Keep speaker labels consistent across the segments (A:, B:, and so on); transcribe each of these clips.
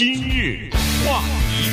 A: 今日话题，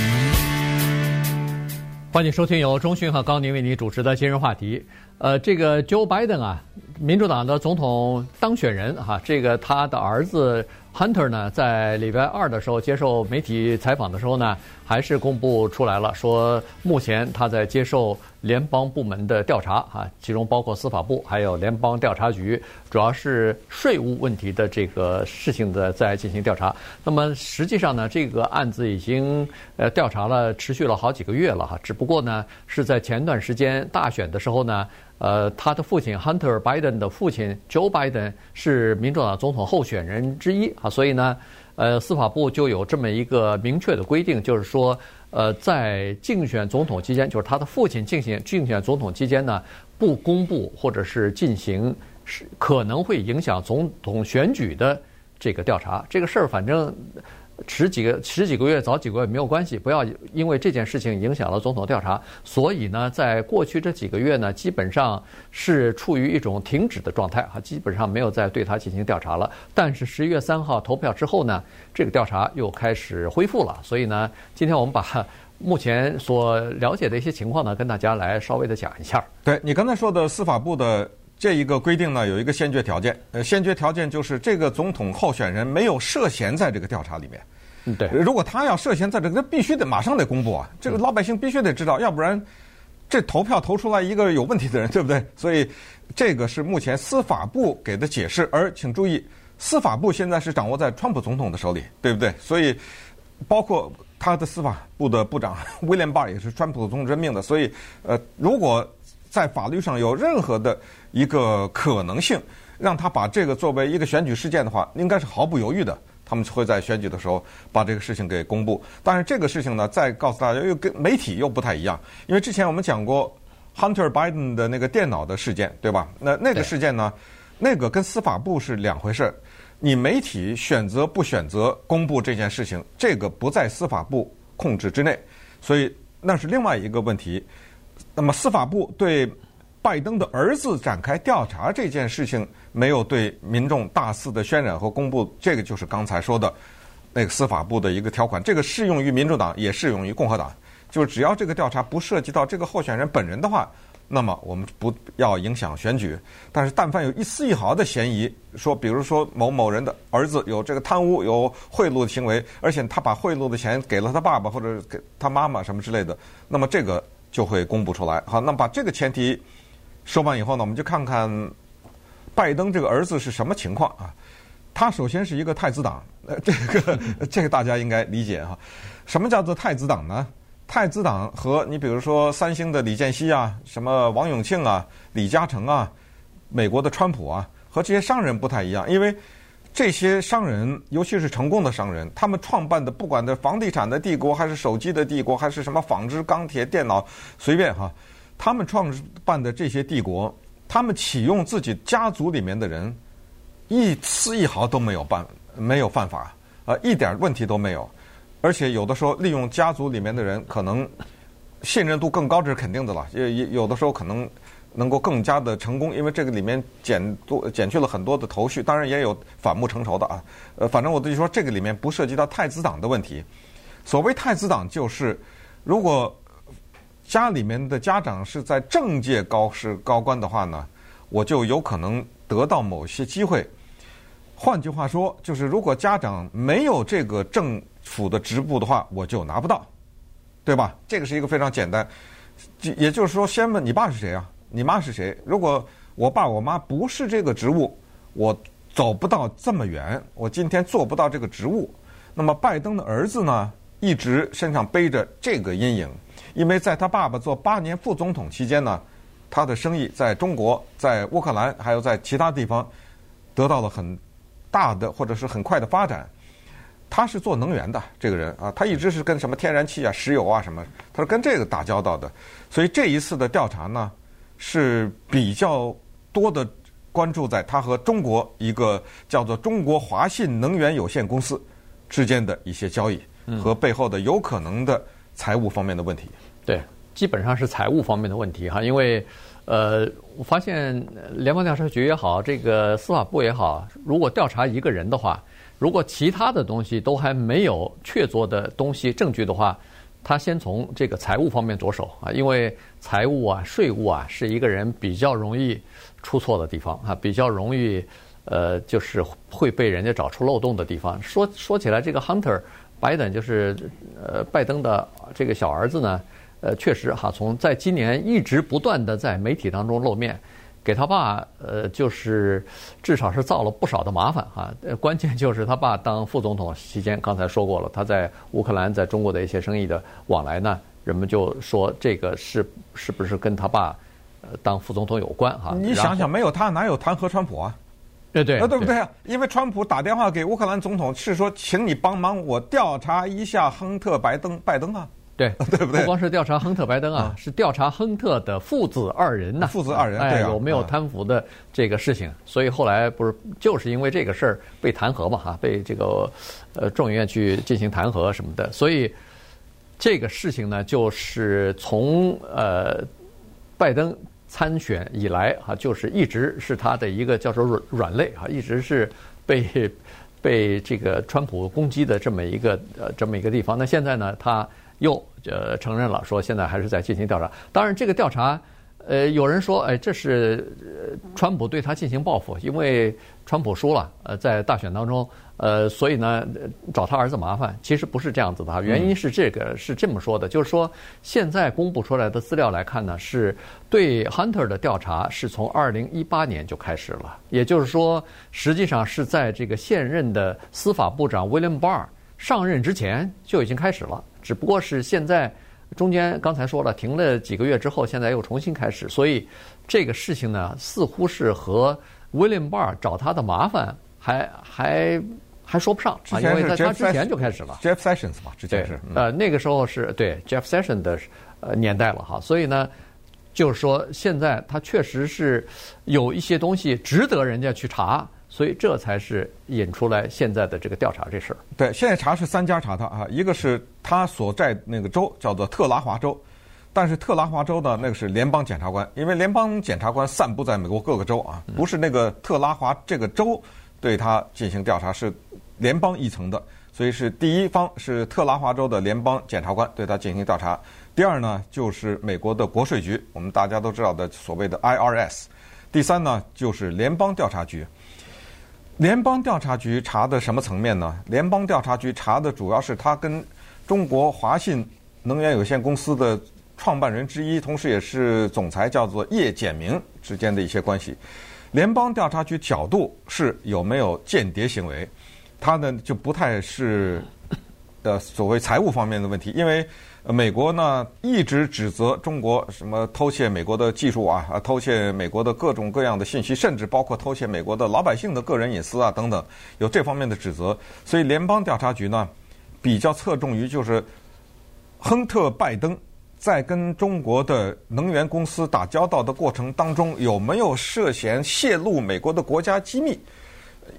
B: 欢迎收听由中讯和高宁为您主持的今日话题。呃，这个 Joe Biden 啊，民主党的总统当选人哈、这个他的儿子 Hunter 呢，在礼拜二的时候接受媒体采访的时候呢，还是公布出来了，说目前他在接受联邦部门的调查啊，其中包括司法部还有联邦调查局，主要是税务问题的这个事情的在进行调查。那么实际上呢，这个案子已经呃调查了，持续了好几个月了哈，只不过呢是在前段时间大选的时候呢。呃，他的父亲 Hunter Biden 的父亲 Joe Biden 是民主党总统候选人之一啊，所以呢，呃，司法部就有这么一个明确的规定，就是说，呃，在竞选总统期间，就是他的父亲进行竞选总统期间呢，不公布或者是进行是可能会影响总统选举的这个调查，这个事儿反正。迟几个迟几个月，早几个月没有关系，不要因为这件事情影响了总统调查。所以呢，在过去这几个月呢，基本上是处于一种停止的状态哈，基本上没有再对他进行调查了。但是十一月三号投票之后呢，这个调查又开始恢复了。所以呢，今天我们把目前所了解的一些情况呢，跟大家来稍微的讲一下。
C: 对你刚才说的司法部的。这一个规定呢，有一个先决条件，呃，先决条件就是这个总统候选人没有涉嫌在这个调查里面。
B: 嗯，对。
C: 如果他要涉嫌在这个，他必须得马上得公布啊，这个老百姓必须得知道，要不然这投票投出来一个有问题的人，对不对？所以这个是目前司法部给的解释。而请注意，司法部现在是掌握在川普总统的手里，对不对？所以包括他的司法部的部长 威廉巴尔也是川普总统任命的。所以，呃，如果在法律上有任何的一个可能性，让他把这个作为一个选举事件的话，应该是毫不犹豫的，他们会在选举的时候把这个事情给公布。但是这个事情呢，再告诉大家，又跟媒体又不太一样，因为之前我们讲过 Hunter Biden 的那个电脑的事件，对吧？那那个事件呢，那个跟司法部是两回事。你媒体选择不选择公布这件事情，这个不在司法部控制之内，所以那是另外一个问题。那么司法部对。拜登的儿子展开调查这件事情，没有对民众大肆的渲染和公布，这个就是刚才说的那个司法部的一个条款。这个适用于民主党，也适用于共和党。就是只要这个调查不涉及到这个候选人本人的话，那么我们不要影响选举。但是，但凡有一丝一毫的嫌疑，说比如说某某人的儿子有这个贪污、有贿赂的行为，而且他把贿赂的钱给了他爸爸或者给他妈妈什么之类的，那么这个就会公布出来。好，那把这个前提。说完以后呢，我们就看看拜登这个儿子是什么情况啊？他首先是一个太子党，呃，这个这个大家应该理解哈。什么叫做太子党呢？太子党和你比如说三星的李健熙啊，什么王永庆啊、李嘉诚啊、美国的川普啊，和这些商人不太一样，因为这些商人，尤其是成功的商人，他们创办的不管的房地产的帝国，还是手机的帝国，还是什么纺织、钢铁、电脑，随便哈。他们创办的这些帝国，他们启用自己家族里面的人，一丝一毫都没有办，没有犯法，呃，一点问题都没有。而且有的时候利用家族里面的人，可能信任度更高，这是肯定的了。也也有的时候可能能够更加的成功，因为这个里面减多减去了很多的头绪，当然也有反目成仇的啊。呃，反正我就说这个里面不涉及到太子党的问题。所谓太子党，就是如果。家里面的家长是在政界高是高官的话呢，我就有可能得到某些机会。换句话说，就是如果家长没有这个政府的职务的话，我就拿不到，对吧？这个是一个非常简单。也就是说，先问你爸是谁啊？你妈是谁？如果我爸我妈不是这个职务，我走不到这么远，我今天做不到这个职务。那么拜登的儿子呢，一直身上背着这个阴影。因为在他爸爸做八年副总统期间呢，他的生意在中国、在乌克兰还有在其他地方得到了很大的或者是很快的发展。他是做能源的这个人啊，他一直是跟什么天然气啊、石油啊什么，他是跟这个打交道的。所以这一次的调查呢，是比较多的关注在他和中国一个叫做中国华信能源有限公司之间的一些交易和背后的有可能的财务方面的问题。
B: 对，基本上是财务方面的问题哈，因为，呃，我发现联邦调查局也好，这个司法部也好，如果调查一个人的话，如果其他的东西都还没有确凿的东西证据的话，他先从这个财务方面着手啊，因为财务啊、税务啊是一个人比较容易出错的地方啊，比较容易呃，就是会被人家找出漏洞的地方。说说起来，这个 Hunter Biden 就是呃拜登的这个小儿子呢，呃，确实哈，从在今年一直不断的在媒体当中露面。给他爸，呃，就是至少是造了不少的麻烦哈。关键就是他爸当副总统期间，刚才说过了，他在乌克兰在中国的一些生意的往来呢，人们就说这个是是不是跟他爸呃当副总统有关哈？
C: 你想想，没有他哪有弹劾川普啊？
B: 对对，
C: 对不对啊？因为川普打电话给乌克兰总统是说，请你帮忙我调查一下亨特拜登拜登啊。
B: 对，
C: 对不对？
B: 不光是调查亨特·拜登啊，是调查亨特的父子二人呐。
C: 父子二人，
B: 哎，有没有贪腐的这个事情？所以后来不是就是因为这个事儿被弹劾嘛？哈，被这个呃众议院去进行弹劾什么的。所以这个事情呢，就是从呃拜登参选以来哈，就是一直是他的一个叫做软软肋哈，一直是被 被这个川普攻击的这么一个呃这么一个地方。那现在呢，他。又呃承认了，说现在还是在进行调查。当然，这个调查，呃，有人说，哎，这是川普对他进行报复，因为川普输了，呃，在大选当中，呃，所以呢找他儿子麻烦。其实不是这样子的，原因是这个是这么说的，就是说现在公布出来的资料来看呢，是对 Hunter 的调查是从二零一八年就开始了，也就是说，实际上是在这个现任的司法部长 William Barr 上任之前就已经开始了。只不过是现在中间刚才说了停了几个月之后，现在又重新开始，所以这个事情呢，似乎是和 William Barr 找他的麻烦还还还说不上啊，因为在他之前就开始了。
C: Jeff Sessions 嘛，之前是
B: 呃那个时候是对 Jeff Sessions 的呃年代了哈，所以呢，就是说现在他确实是有一些东西值得人家去查。所以这才是引出来现在的这个调查这事儿。
C: 对，现在查是三家查他啊，一个是他所在那个州叫做特拉华州，但是特拉华州呢，那个是联邦检察官，因为联邦检察官散布在美国各个州啊，不是那个特拉华这个州对他进行调查，是联邦一层的，所以是第一方是特拉华州的联邦检察官对他进行调查。第二呢，就是美国的国税局，我们大家都知道的所谓的 IRS。第三呢，就是联邦调查局。联邦调查局查的什么层面呢？联邦调查局查的主要是他跟中国华信能源有限公司的创办人之一，同时也是总裁，叫做叶简明之间的一些关系。联邦调查局角度是有没有间谍行为，他呢就不太是的所谓财务方面的问题，因为。美国呢一直指责中国什么偷窃美国的技术啊，偷窃美国的各种各样的信息，甚至包括偷窃美国的老百姓的个人隐私啊等等，有这方面的指责。所以联邦调查局呢比较侧重于就是亨特拜登在跟中国的能源公司打交道的过程当中有没有涉嫌泄露美国的国家机密，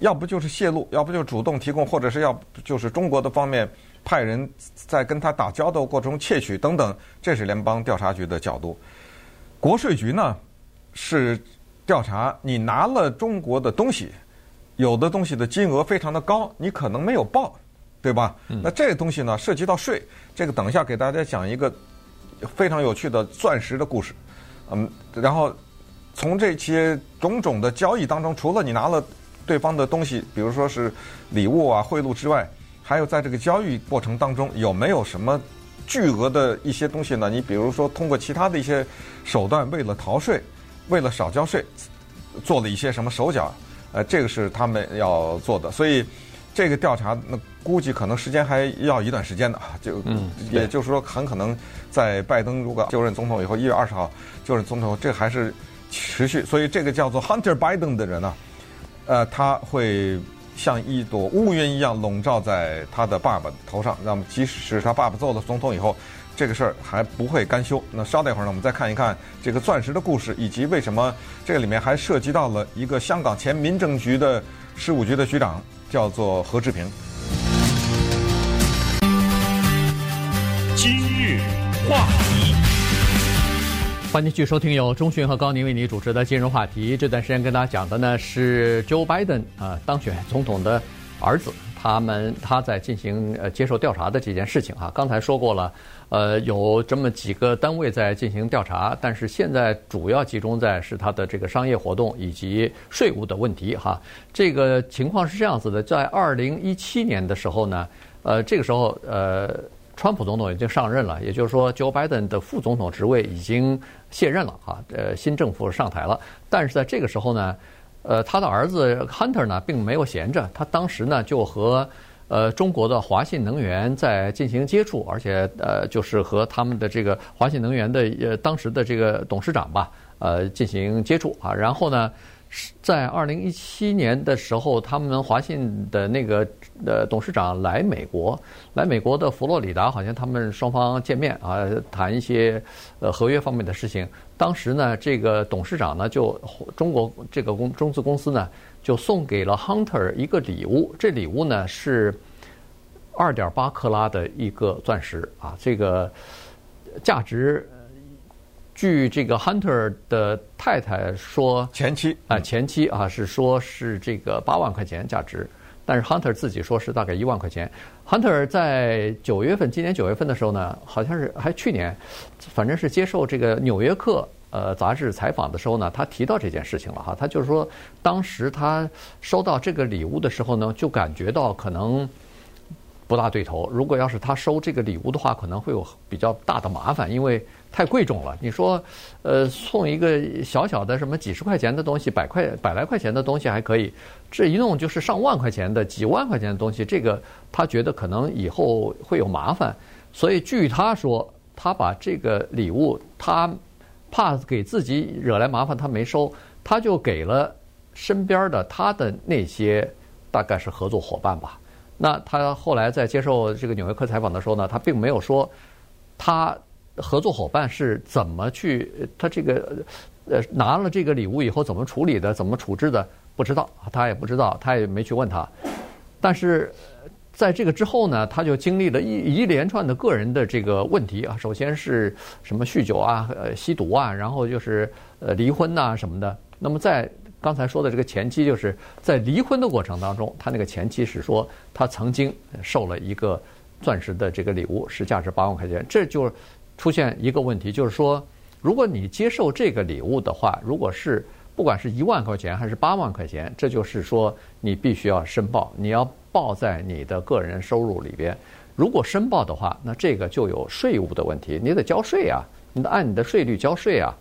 C: 要不就是泄露，要不就主动提供，或者是要就是中国的方面。派人在跟他打交道过程中窃取等等，这是联邦调查局的角度。国税局呢是调查你拿了中国的东西，有的东西的金额非常的高，你可能没有报，对吧？那这个东西呢涉及到税，这个等一下给大家讲一个非常有趣的钻石的故事。嗯，然后从这些种种的交易当中，除了你拿了对方的东西，比如说是礼物啊、贿赂之外，还有在这个交易过程当中有没有什么巨额的一些东西呢？你比如说通过其他的一些手段，为了逃税，为了少交税，做了一些什么手脚？呃，这个是他们要做的。所以这个调查那估计可能时间还要一段时间的啊。就也就是说，很可能在拜登如果就任总统以后，一月二十号就任总统，这还是持续。所以这个叫做 Hunter Biden 的人呢，呃，他会。像一朵乌云一样笼罩在他的爸爸头上，那么即使是他爸爸做了总统以后，这个事儿还不会甘休。那稍等一会儿呢，我们再看一看这个钻石的故事，以及为什么这个里面还涉及到了一个香港前民政局的事务局的局长，叫做何志平。
A: 今日话题。
B: 欢迎继续收听由中讯和高宁为你主持的金融话题。这段时间跟大家讲的呢是 Joe Biden 啊当选总统的儿子。他们他在进行呃接受调查的这件事情哈。刚才说过了，呃，有这么几个单位在进行调查，但是现在主要集中在是他的这个商业活动以及税务的问题哈。这个情况是这样子的，在二零一七年的时候呢，呃，这个时候呃。川普总统已经上任了，也就是说，Joe Biden 的副总统职位已经卸任了哈，呃，新政府上台了。但是在这个时候呢，呃，他的儿子 Hunter 呢，并没有闲着，他当时呢就和呃中国的华信能源在进行接触，而且呃就是和他们的这个华信能源的呃当时的这个董事长吧，呃进行接触啊，然后呢。在二零一七年的时候，他们华信的那个呃董事长来美国，来美国的佛罗里达，好像他们双方见面啊，谈一些呃合约方面的事情。当时呢，这个董事长呢，就中国这个公中资公司呢，就送给了 Hunter 一个礼物，这礼物呢是二点八克拉的一个钻石啊，这个价值。据这个 Hunter 的太太说，
C: 前妻
B: 啊，前妻啊是说是这个八万块钱价值，但是 Hunter 自己说是大概一万块钱。Hunter 在九月份，今年九月份的时候呢，好像是还去年，反正是接受这个《纽约客》呃杂志采访的时候呢，他提到这件事情了哈。他就是说，当时他收到这个礼物的时候呢，就感觉到可能不大对头。如果要是他收这个礼物的话，可能会有比较大的麻烦，因为。太贵重了，你说，呃，送一个小小的什么几十块钱的东西，百块百来块钱的东西还可以，这一弄就是上万块钱的、几万块钱的东西，这个他觉得可能以后会有麻烦，所以据他说，他把这个礼物，他怕给自己惹来麻烦，他没收，他就给了身边的他的那些大概是合作伙伴吧。那他后来在接受这个《纽约客》采访的时候呢，他并没有说他。合作伙伴是怎么去？他这个呃拿了这个礼物以后怎么处理的？怎么处置的？不知道，他也不知道，他也没去问他。但是在这个之后呢，他就经历了一一连串的个人的这个问题啊。首先是什么酗酒啊、呃吸毒啊，然后就是呃离婚呐什么的。那么在刚才说的这个前妻，就是在离婚的过程当中，他那个前妻是说他曾经受了一个钻石的这个礼物，是价值八万块钱，这就。出现一个问题，就是说，如果你接受这个礼物的话，如果是不管是一万块钱还是八万块钱，这就是说你必须要申报，你要报在你的个人收入里边。如果申报的话，那这个就有税务的问题，你得交税啊，你得按你的税率交税啊。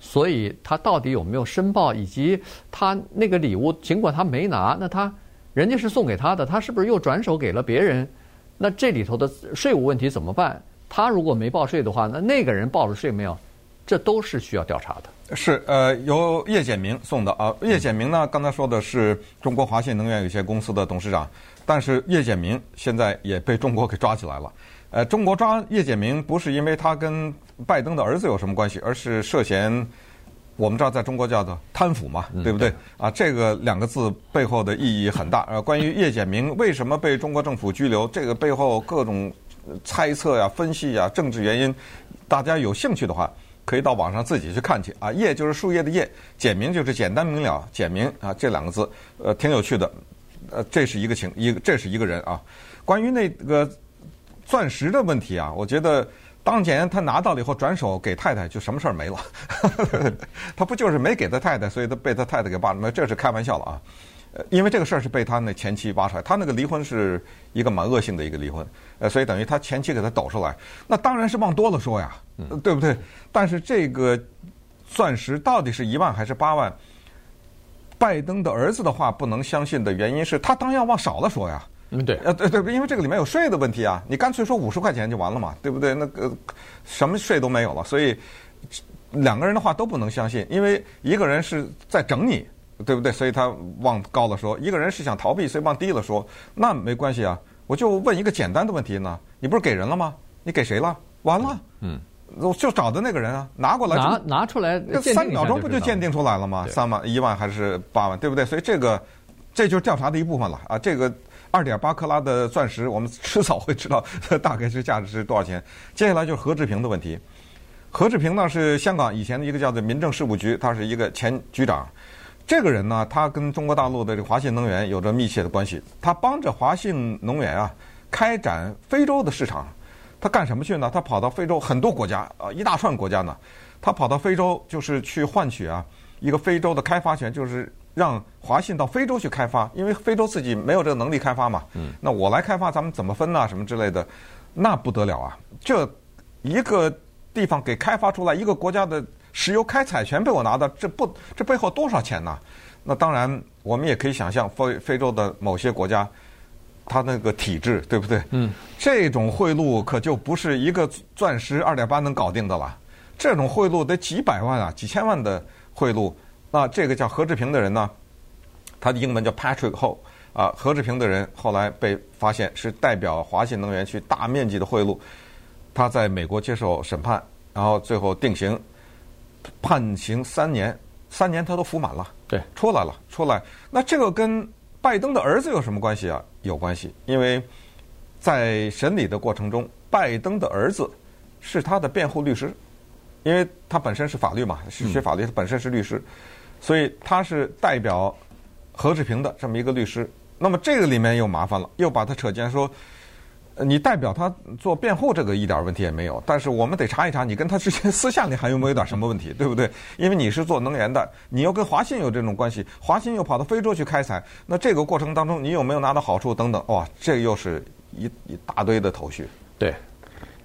B: 所以他到底有没有申报，以及他那个礼物尽管他没拿，那他人家是送给他的，他是不是又转手给了别人？那这里头的税务问题怎么办？他如果没报税的话，那那个人报了税没有？这都是需要调查的。
C: 是呃，由叶简明送的啊。叶简明呢，刚才说的是中国华信能源有限公司的董事长，但是叶简明现在也被中国给抓起来了。呃，中国抓叶简明不是因为他跟拜登的儿子有什么关系，而是涉嫌我们知道在中国叫做贪腐嘛，对不对？啊，这个两个字背后的意义很大。呃，关于叶简明为什么被中国政府拘留，这个背后各种。猜测呀、分析呀、政治原因，大家有兴趣的话，可以到网上自己去看去啊。叶就是树叶的叶，简明就是简单明了，简明啊，这两个字，呃，挺有趣的。呃，这是一个情，一个这是一个人啊。关于那个钻石的问题啊，我觉得当年他拿到了以后转手给太太，就什么事儿没了。他不就是没给他太太，所以他被他太太给扒了吗？这是开玩笑了啊。呃，因为这个事儿是被他那前妻挖出来，他那个离婚是一个蛮恶性的一个离婚，呃，所以等于他前妻给他抖出来，那当然是往多了说呀，对不对？但是这个钻石到底是一万还是八万？拜登的儿子的话不能相信的原因是他当然要往少了说呀，
B: 嗯，对，
C: 呃，对对，因为这个里面有税的问题啊，你干脆说五十块钱就完了嘛，对不对？那个什么税都没有了，所以两个人的话都不能相信，因为一个人是在整你。对不对？所以他往高了说，一个人是想逃避，所以往低了说，那没关系啊。我就问一个简单的问题呢，你不是给人了吗？你给谁了？完了，嗯，我就找的那个人啊，拿过来，
B: 拿拿出来，
C: 三秒钟不就鉴定出来了吗？三万、一万还是八万，对不对？所以这个这就是调查的一部分了啊。这个二点八克拉的钻石，我们迟早会知道它 大概是价值是多少钱。接下来就是何志平的问题。何志平呢是香港以前的一个叫做民政事务局，他是一个前局长。这个人呢，他跟中国大陆的这个华信能源有着密切的关系。他帮着华信能源啊开展非洲的市场。他干什么去呢？他跑到非洲很多国家啊，一大串国家呢。他跑到非洲就是去换取啊一个非洲的开发权，就是让华信到非洲去开发，因为非洲自己没有这个能力开发嘛。嗯。那我来开发，咱们怎么分呢？什么之类的，那不得了啊！这一个地方给开发出来，一个国家的石油开采权被我拿到，这不这背后多少钱呢？那当然，我们也可以想象非非洲的某些国家。它那个体制，对不对？嗯，这种贿赂可就不是一个钻石二点八能搞定的了。这种贿赂得几百万啊，几千万的贿赂。那这个叫何志平的人呢？他的英文叫 Patrick Ho 啊。何志平的人后来被发现是代表华信能源去大面积的贿赂。他在美国接受审判，然后最后定刑，判刑三年，三年他都服满了。
B: 对，
C: 出来了，出来。那这个跟拜登的儿子有什么关系啊？有关系，因为在审理的过程中，拜登的儿子是他的辩护律师，因为他本身是法律嘛，是学法律，他本身是律师，所以他是代表何志平的这么一个律师。那么这个里面又麻烦了，又把他扯进来说。你代表他做辩护，这个一点问题也没有。但是我们得查一查，你跟他之间私下里还有没有点什么问题，对不对？因为你是做能源的，你又跟华信有这种关系，华信又跑到非洲去开采，那这个过程当中你有没有拿到好处等等？哇，这又是一一大堆的头绪。
B: 对，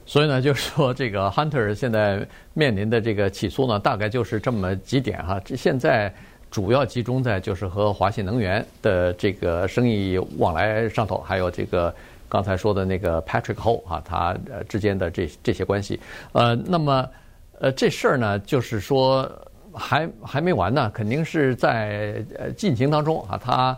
B: 所以呢，就是说这个 Hunter 现在面临的这个起诉呢，大概就是这么几点哈。这现在主要集中在就是和华信能源的这个生意往来上头，还有这个。刚才说的那个 Patrick Ho 啊，他呃之间的这这些关系，呃，那么呃这事儿呢，就是说还还没完呢，肯定是在呃进行当中啊。他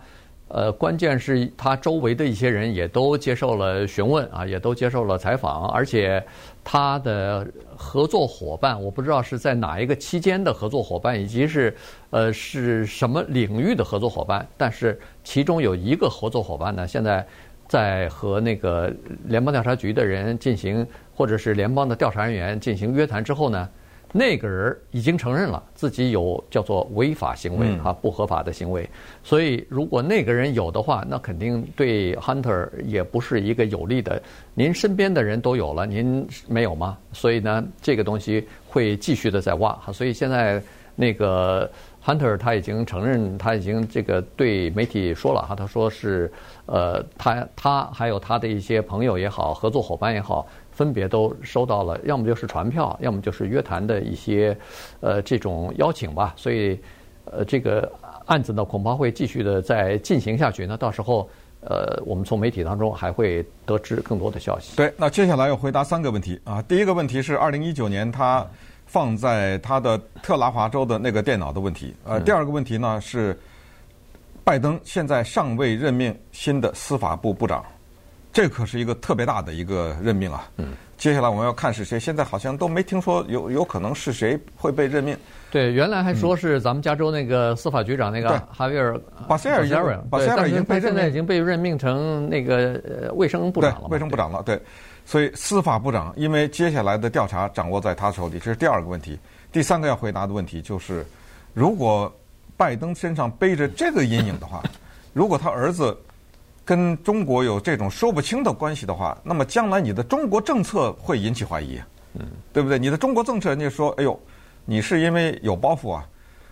B: 呃关键是他周围的一些人也都接受了询问啊，也都接受了采访，而且他的合作伙伴，我不知道是在哪一个期间的合作伙伴，以及是呃是什么领域的合作伙伴，但是其中有一个合作伙伴呢，现在。在和那个联邦调查局的人进行，或者是联邦的调查人员进行约谈之后呢，那个人已经承认了自己有叫做违法行为啊，不合法的行为。所以如果那个人有的话，那肯定对 Hunter 也不是一个有利的。您身边的人都有了，您没有吗？所以呢，这个东西会继续的在挖。所以现在那个。Hunter 他已经承认，他已经这个对媒体说了哈，他说是，呃，他他还有他的一些朋友也好，合作伙伴也好，分别都收到了，要么就是传票，要么就是约谈的一些，呃，这种邀请吧。所以，呃，这个案子呢，恐怕会继续的再进行下去。那到时候，呃，我们从媒体当中还会得知更多的消息。
C: 对，那接下来要回答三个问题啊。第一个问题是，二零一九年他。放在他的特拉华州的那个电脑的问题。呃，第二个问题呢是，拜登现在尚未任命新的司法部部长，这可是一个特别大的一个任命啊。嗯。接下来我们要看是谁，现在好像都没听说有有可能是谁会被任命。
B: 对，原来还说是咱们加州那个司法局长那个哈维尔
C: 巴塞尔巴塞尔已经被
B: 现在已经被任命成那个呃卫生部长了。
C: 卫生部长了，对。所以司法部长，因为接下来的调查掌握在他手里，这是第二个问题。第三个要回答的问题就是，如果拜登身上背着这个阴影的话，如果他儿子跟中国有这种说不清的关系的话，那么将来你的中国政策会引起怀疑，嗯，对不对？你的中国政策，人家说，哎呦，你是因为有包袱啊。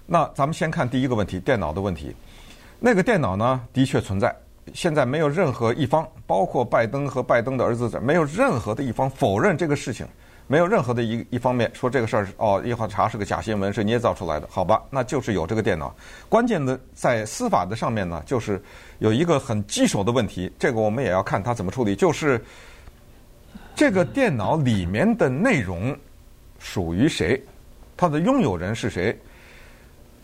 C: 那咱们先看第一个问题，电脑的问题。那个电脑呢，的确存在。现在没有任何一方，包括拜登和拜登的儿子，没有任何的一方否认这个事情，没有任何的一一方面说这个事儿哦，一会儿查是个假新闻，是捏造出来的，好吧？那就是有这个电脑。关键的在司法的上面呢，就是有一个很棘手的问题，这个我们也要看他怎么处理，就是这个电脑里面的内容属于谁，它的拥有人是谁？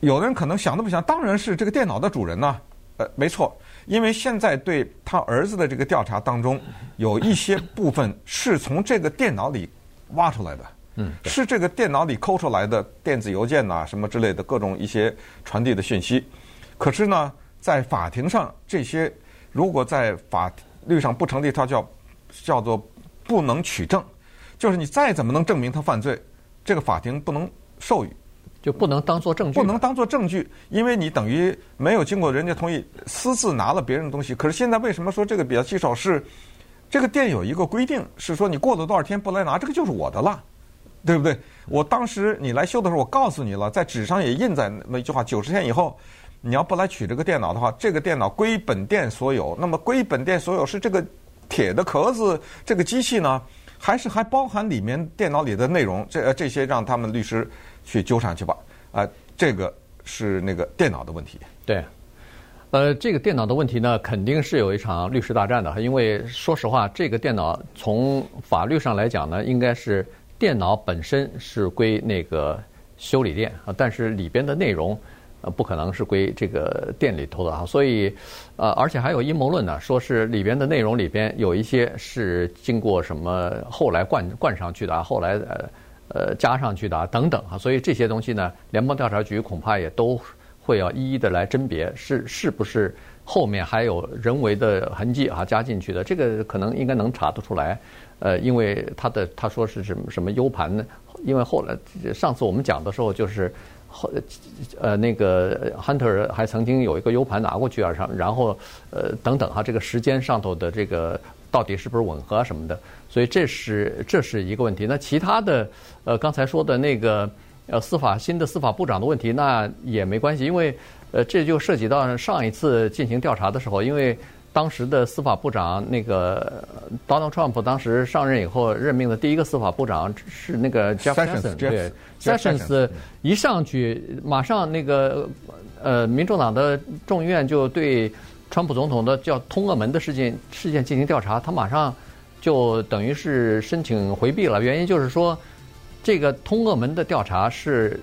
C: 有的人可能想都不想，当然是这个电脑的主人呢。呃，没错。因为现在对他儿子的这个调查当中，有一些部分是从这个电脑里挖出来的，嗯，是这个电脑里抠出来的电子邮件呐，什么之类的各种一些传递的讯息。可是呢，在法庭上，这些如果在法律上不成立，它叫叫做不能取证，就是你再怎么能证明他犯罪，这个法庭不能授予。
B: 就不能当做证据，
C: 不能当做证据，因为你等于没有经过人家同意，私自拿了别人的东西。可是现在为什么说这个比较棘手？是这个店有一个规定，是说你过了多少天不来拿，这个就是我的了，对不对？我当时你来修的时候，我告诉你了，在纸上也印在那么一句话：九十天以后，你要不来取这个电脑的话，这个电脑归本店所有。那么归本店所有是这个铁的壳子，这个机器呢，还是还包含里面电脑里的内容？这这些让他们律师。去纠缠去吧，啊、这个是那个电脑的问题。
B: 对，呃，这个电脑的问题呢，肯定是有一场律师大战的。因为说实话，这个电脑从法律上来讲呢，应该是电脑本身是归那个修理店啊，但是里边的内容呃不可能是归这个店里头的啊。所以，呃，而且还有阴谋论呢，说是里边的内容里边有一些是经过什么后来灌灌上去的啊，后来呃。呃，加上去的啊，等等啊，所以这些东西呢，联邦调查局恐怕也都会要一一的来甄别，是是不是后面还有人为的痕迹啊加进去的，这个可能应该能查得出来。呃，因为他的他说是什么什么 U 盘呢？因为后来上次我们讲的时候，就是后呃那个 Hunter 还曾经有一个 U 盘拿过去啊，然后呃等等哈，这个时间上头的这个。到底是不是吻合啊什么的？所以这是这是一个问题。那其他的，呃，刚才说的那个呃司法新的司法部长的问题，那也没关系，因为呃这就涉及到上一次进行调查的时候，因为当时的司法部长那个 Donald Trump 当时上任以后任命的第一个司法部长是那个 Jeff Sessions，对，Sessions 一上去马上那个呃民主党的众议院就对。川普总统的叫通俄门的事件事件进行调查，他马上就等于是申请回避了。原因就是说，这个通俄门的调查是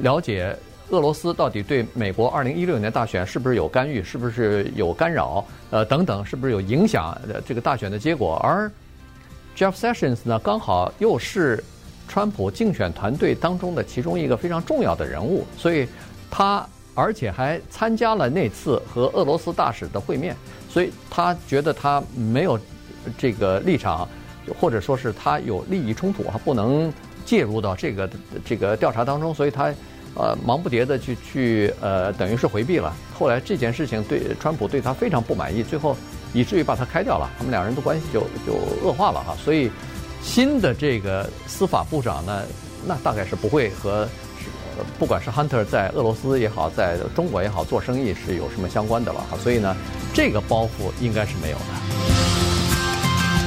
B: 了解俄罗斯到底对美国二零一六年大选是不是有干预，是不是有干扰，呃等等，是不是有影响这个大选的结果。而 Jeff Sessions 呢，刚好又是川普竞选团队当中的其中一个非常重要的人物，所以他。而且还参加了那次和俄罗斯大使的会面，所以他觉得他没有这个立场，或者说是他有利益冲突，他不能介入到这个这个调查当中，所以他呃忙不迭的去去呃等于是回避了。后来这件事情对川普对他非常不满意，最后以至于把他开掉了，他们两人的关系就就恶化了哈。所以新的这个司法部长呢，那大概是不会和。不管是 Hunter 在俄罗斯也好，在中国也好，做生意是有什么相关的了哈，所以呢，这个包袱应该是没有的。